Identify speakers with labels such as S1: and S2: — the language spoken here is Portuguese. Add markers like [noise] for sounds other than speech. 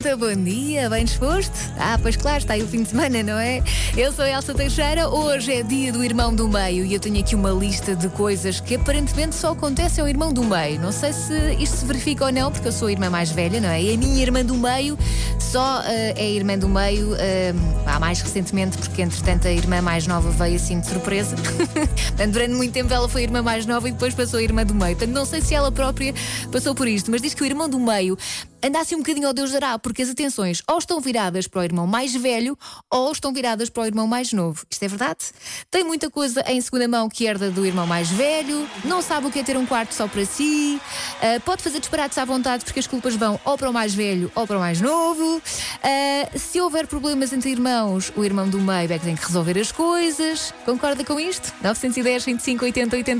S1: Bom dia, bem disposto? Ah, pois claro, está aí o fim de semana, não é? Eu sou a Elsa Teixeira, hoje é dia do irmão do meio e eu tenho aqui uma lista de coisas que aparentemente só acontecem ao irmão do meio. Não sei se isto se verifica ou não, porque eu sou a irmã mais velha, não é? E a minha irmã do meio só uh, é irmã do meio uh, mais recentemente, porque entretanto a irmã mais nova veio assim de surpresa. [laughs] Portanto, durante muito tempo ela foi a irmã mais nova e depois passou a irmã do meio. Portanto, não sei se ela própria passou por isto, mas diz que o irmão do meio anda assim um bocadinho ao Deus dará, porque as atenções ou estão viradas para o irmão mais velho ou estão viradas para o irmão mais novo. Isto é verdade? Tem muita coisa em segunda mão que herda do irmão mais velho, não sabe o que é ter um quarto só para si, uh, pode fazer disparates à vontade porque as culpas vão ou para o mais velho ou para o mais novo. Uh, se houver problemas entre irmãos, o irmão do meio é que tem que resolver as coisas. Concorda com isto? 910, 25, 80, 80.